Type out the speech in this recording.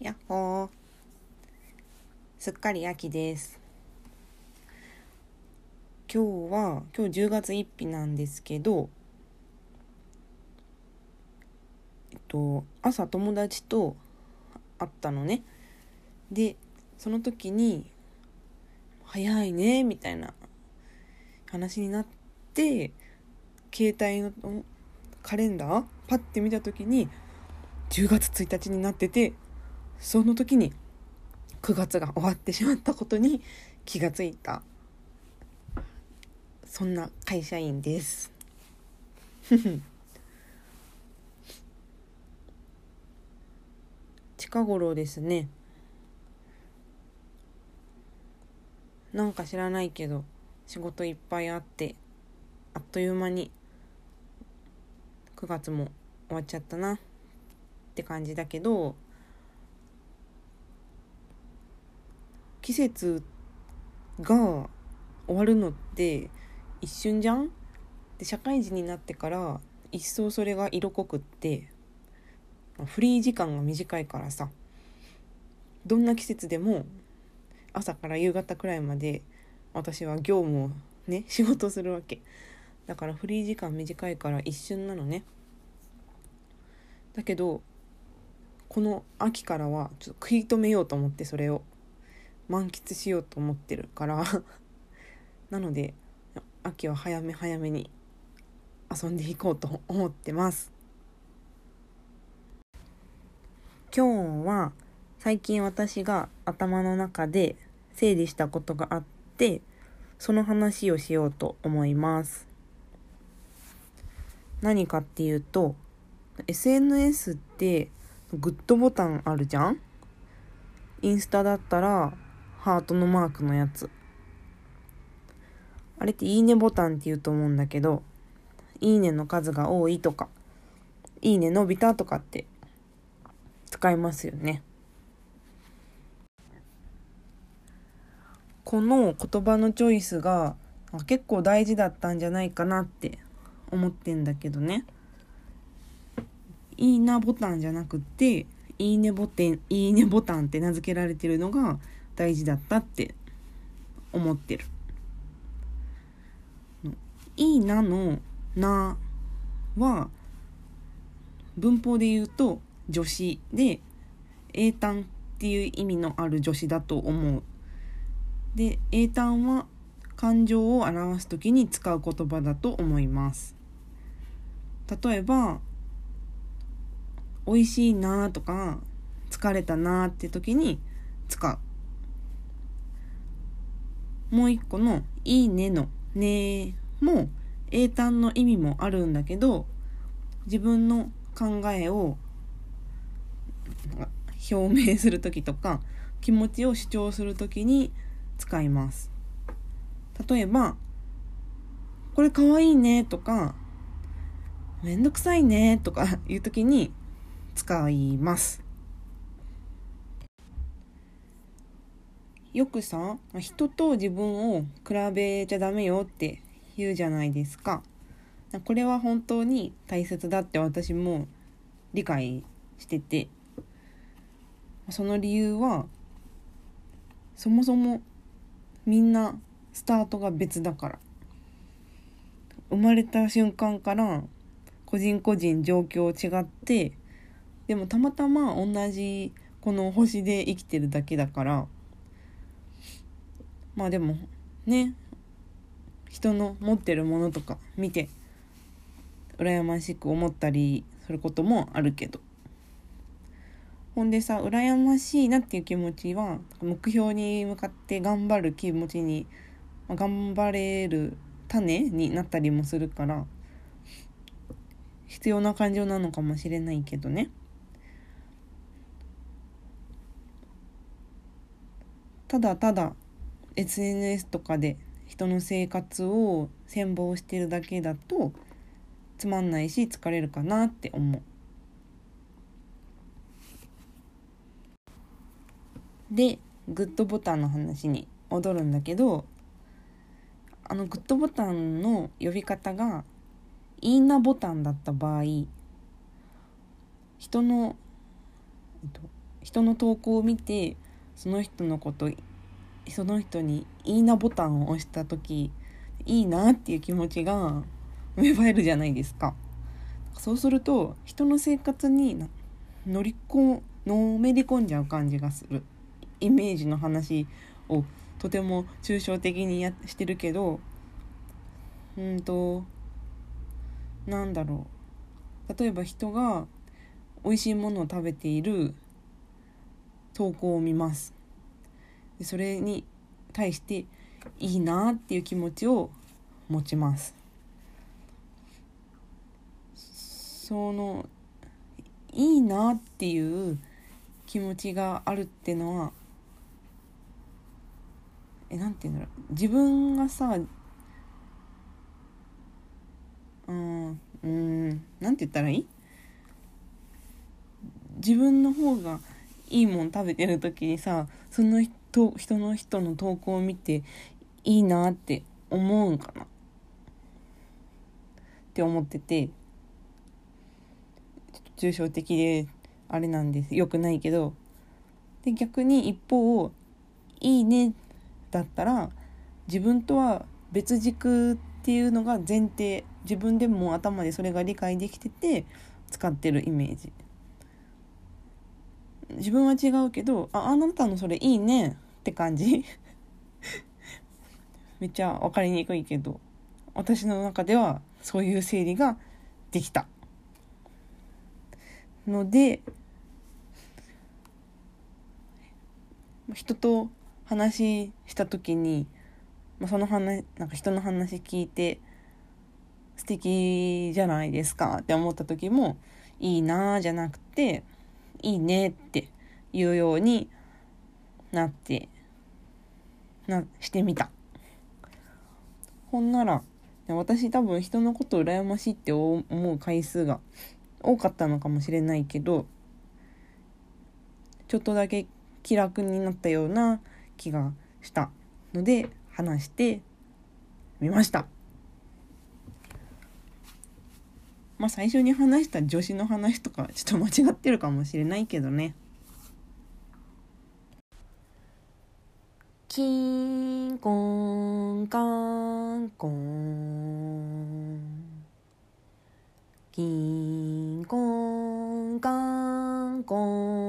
やっほー。すっかり秋です。今日は今日10月1日なんですけどえっと朝友達と会ったのね。でその時に「早いね」みたいな話になって携帯のカレンダーパッて見た時に10月1日になっててその時に9月が終わってしまったことに気がついた。そんな会社員です。近頃ですね。なんか知らないけど仕事いっぱいあってあっという間に9月も終わっちゃったなって感じだけど季節が終わるのって一瞬じゃん？で社会人になってから一層それが色濃くってフリー時間が短いからさどんな季節でも朝から夕方くらいまで私は業務をね仕事するわけ。だからフリー時間短いから一瞬なのね。だけどこの秋からはちょっと食い止めようと思ってそれを。満喫しようと思ってるから。なので秋は早め早めに遊んでいこうと思ってます。今日は最近私が頭の中で整理したことがあってその話をしようと思います。何かっていうと SNS ってグッドボタンあるじゃん？インスタだったらハートのマークのやつ。あれっていいねボタンって言うと思うんだけど、いいねの数が多いとか、いいね伸びたとかって使いますよね。この言葉のチョイスが結構大事だったんじゃないかなって思ってんだけどね。いいなボタンじゃなくて、いいねボタン、いいねボタンって名付けられてるのが大事だったって思ってる。いいなのなは文法で言うと助詞で英単っていう意味のある助詞だと思う。で英単は感情を表す時に使う言葉だと思います。例えば美味しいなとか疲れたなって時に使う。もう一個の「いいね」の「ね」も英単の意味もあるんだけど自分の考えを表明する時とか気持ちを主張する時に使います。例えば「これかわいいね」とか「めんどくさいね」とかいう時に使います。よくさ人と自分を比べちゃダメよって言うじゃないですか。これは本当に大切だって私も理解してて。その理由はそもそもみんなスタートが別だから。生まれた瞬間から個人個人状況違ってでもたまたま同じこの星で生きてるだけだから。まあでもね。人の持ってるものとか見て羨ましく思ったりすることもあるけど。ほんでさ羨ましいなっていう気持ちは目標に向かって頑張る気持ちに、まあ、頑張れる種になったりもするから必要な感情なのかもしれないけどね。ただただ SNS とかで人の生活を羨望してるだけだとつまんないし疲れるかなって思う。でグッドボタンの話に戻るんだけどあのグッドボタンの呼び方が「いいなボタン」だった場合人の人の投稿を見てその人のことその人に「いいな」ボタンを押した時いいなっていう気持ちが芽生えるじゃないですか。そうすると人の生活に乗りこのめり込んじゃう感じがする。イメージの話をとても抽象的にやしてるけどうんとなんだろう。例えば人が美味しいものを食べている投稿を見ます。でそれに対していいなっていう気持ちを持ちます。そのいいなっていう気持ちがあるっていうのはえなんて言うんだろう。自分がさうんうんなんて言ったらいい？自分の方がいいもん食べてる時にさその人と人の人の投稿を見ていいなって思うんかな。って思ってて。抽象的であれなんです。よくないけど。で逆に一方「いいね」だったら自分とは別軸っていうのが前提。自分でも頭でそれが理解できてて使ってるイメージ。自分は違うけどああなたのそれいいね。って感じ。めっちゃ分かりにくいけど私の中ではそういう整理ができた。ので人と話した時に、まあ、その話なんか人の話聞いて素敵じゃないですかって思った時もいいなじゃなくていいねって言うようになってなしてみた。ほんなら私多分人のこと羨ましいって思う回数が多かったのかもしれないけどちょっとだけ気楽になったような気がしたので話してみました。まあ最初に話した女子の話とかちょっと間違ってるかもしれないけどね。キンコンカンコン。キンコンカンコン